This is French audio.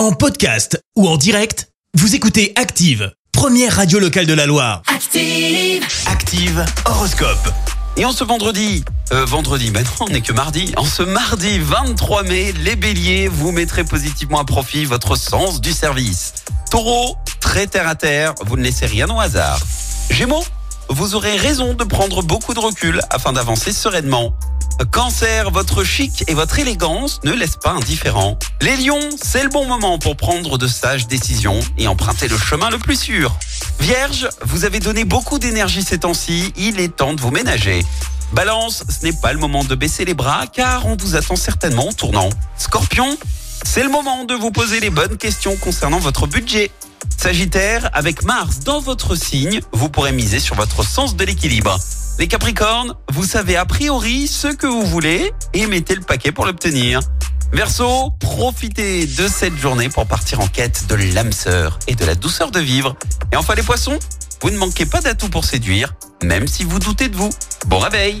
En podcast ou en direct, vous écoutez Active, première radio locale de la Loire. Active. Active Horoscope. Et en ce vendredi, euh, vendredi, ben non, on n'est que mardi. En ce mardi 23 mai, les béliers, vous mettrez positivement à profit votre sens du service. Taureau, très terre à terre, vous ne laissez rien au hasard. Gémeaux, vous aurez raison de prendre beaucoup de recul afin d'avancer sereinement. Cancer, votre chic et votre élégance ne laissent pas indifférent. Les lions, c'est le bon moment pour prendre de sages décisions et emprunter le chemin le plus sûr. Vierge, vous avez donné beaucoup d'énergie ces temps-ci, il est temps de vous ménager. Balance, ce n'est pas le moment de baisser les bras car on vous attend certainement en tournant. Scorpion, c'est le moment de vous poser les bonnes questions concernant votre budget. Sagittaire, avec Mars dans votre signe, vous pourrez miser sur votre sens de l'équilibre. Les Capricornes, vous savez a priori ce que vous voulez et mettez le paquet pour l'obtenir. Verseau, profitez de cette journée pour partir en quête de l'âme sœur et de la douceur de vivre. Et enfin les poissons, vous ne manquez pas d'atouts pour séduire, même si vous doutez de vous. Bon réveil